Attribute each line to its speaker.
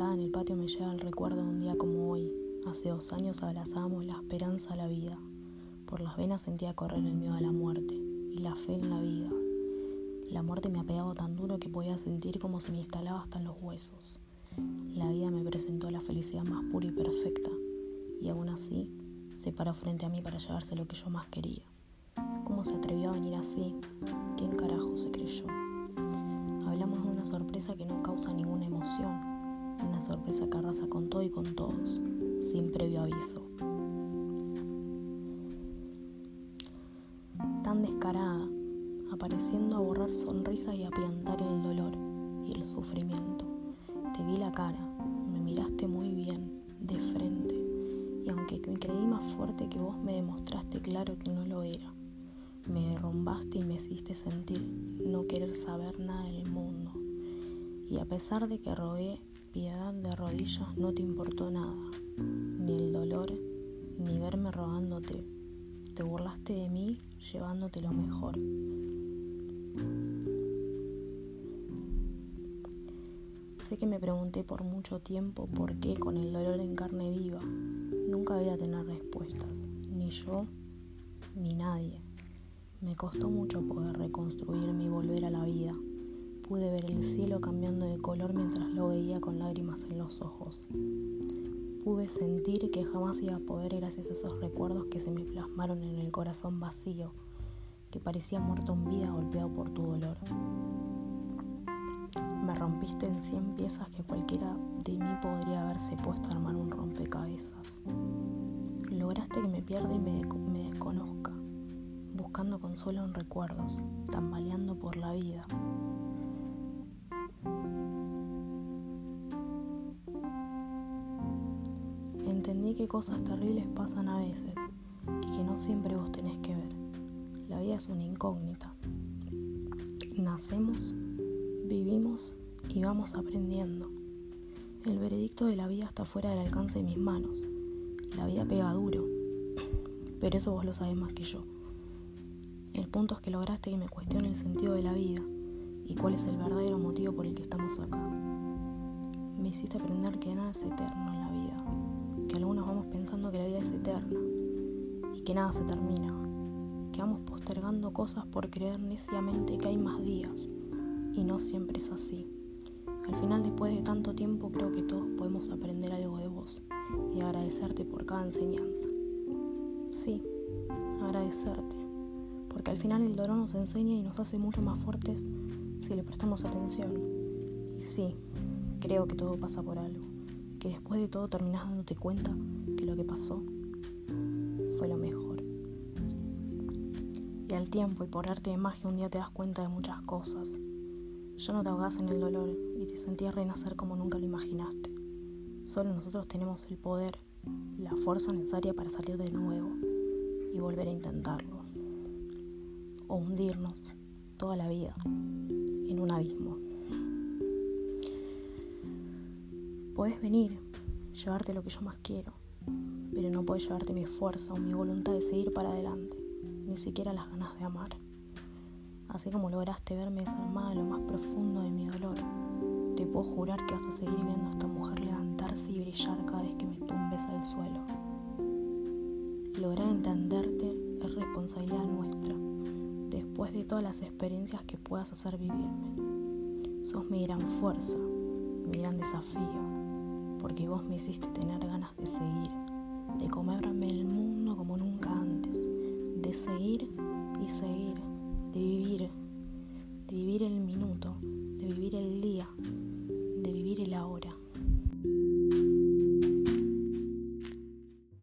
Speaker 1: sitio me lleva el recuerdo de un día como hoy. Hace dos años abrazábamos la esperanza a la vida. Por las venas sentía correr el miedo a la muerte y la fe en la vida. La muerte me ha tan duro que podía sentir como se me instalaba hasta en los huesos. La vida me presentó la felicidad más pura y perfecta, y aún así se paró frente a mí para llevarse lo que yo más quería. ¿Cómo se atrevió a venir así? ¿Quién carajo se creyó? Hablamos de una sorpresa que no causa ninguna emoción, una sorpresa que arrasa con todo y con todos, sin previo aviso. Tan descarada, apareciendo a borrar sonrisas y a piantar el dolor y el sufrimiento. Te vi la cara, me miraste muy bien, de frente, y aunque me creí más fuerte que vos, me demostraste claro que no lo era. Me derrumbaste y me hiciste sentir no querer saber nada del mundo. Y a pesar de que rogué piedad de rodillas, no te importó nada, ni el dolor, ni verme rogándote. Te burlaste de mí llevándote lo mejor. Sé que me pregunté por mucho tiempo por qué con el dolor en carne viva nunca voy a tener respuestas, ni yo ni nadie. Me costó mucho poder reconstruirme y volver a la vida. Pude ver el cielo cambiando de color mientras lo veía con lágrimas en los ojos. Pude sentir que jamás iba a poder gracias a esos recuerdos que se me plasmaron en el corazón vacío, que parecía muerto en vida golpeado por tu dolor. Me rompiste en cien piezas que cualquiera de mí podría haberse puesto a armar un rompecabezas. Lograste que me pierda y me, desconozca, buscando consuelo en recuerdos, tambaleando por la vida. Entendí que cosas terribles pasan a veces y que no siempre vos tenés que ver. La vida es una incógnita. Nacemos Vivimos y vamos aprendiendo. El veredicto de la vida está fuera del alcance de mis manos. La vida pega duro, pero eso vos lo sabés más que yo. El punto es que lograste que me cuestione el sentido de la vida y cuál es el verdadero motivo por el que estamos acá. Me hiciste aprender que nada es eterno en la vida, que algunos vamos pensando que la vida es eterna y que nada se termina, que vamos postergando cosas por creer neciamente que hay más días y no siempre es así. Al final, después de tanto tiempo, creo que todos podemos aprender algo de vos y agradecerte por cada enseñanza. Sí, agradecerte, porque al final el dolor nos enseña y nos hace mucho más fuertes si le prestamos atención. Y sí, creo que todo pasa por algo, que después de todo terminás dándote cuenta que lo que pasó fue lo mejor. Y al tiempo y por arte de magia un día te das cuenta de muchas cosas ya no te ahogas en el dolor y te sentías renacer como nunca lo imaginaste. Solo nosotros tenemos el poder, la fuerza necesaria para salir de nuevo y volver a intentarlo. O hundirnos toda la vida en un abismo. Puedes venir, llevarte lo que yo más quiero, pero no puedes llevarte mi fuerza o mi voluntad de seguir para adelante, ni siquiera las ganas de amar así como lograste verme desarmada en lo más profundo de mi dolor. Te puedo jurar que vas a seguir viendo a esta mujer levantarse y brillar cada vez que me tumbes al suelo. Lograr entenderte es responsabilidad nuestra, después de todas las experiencias que puedas hacer vivirme. Sos mi gran fuerza, mi gran desafío, porque vos me hiciste tener ganas de seguir, de comerme el mundo como nunca antes, de seguir y seguir de vivir, de vivir el minuto, de vivir el día,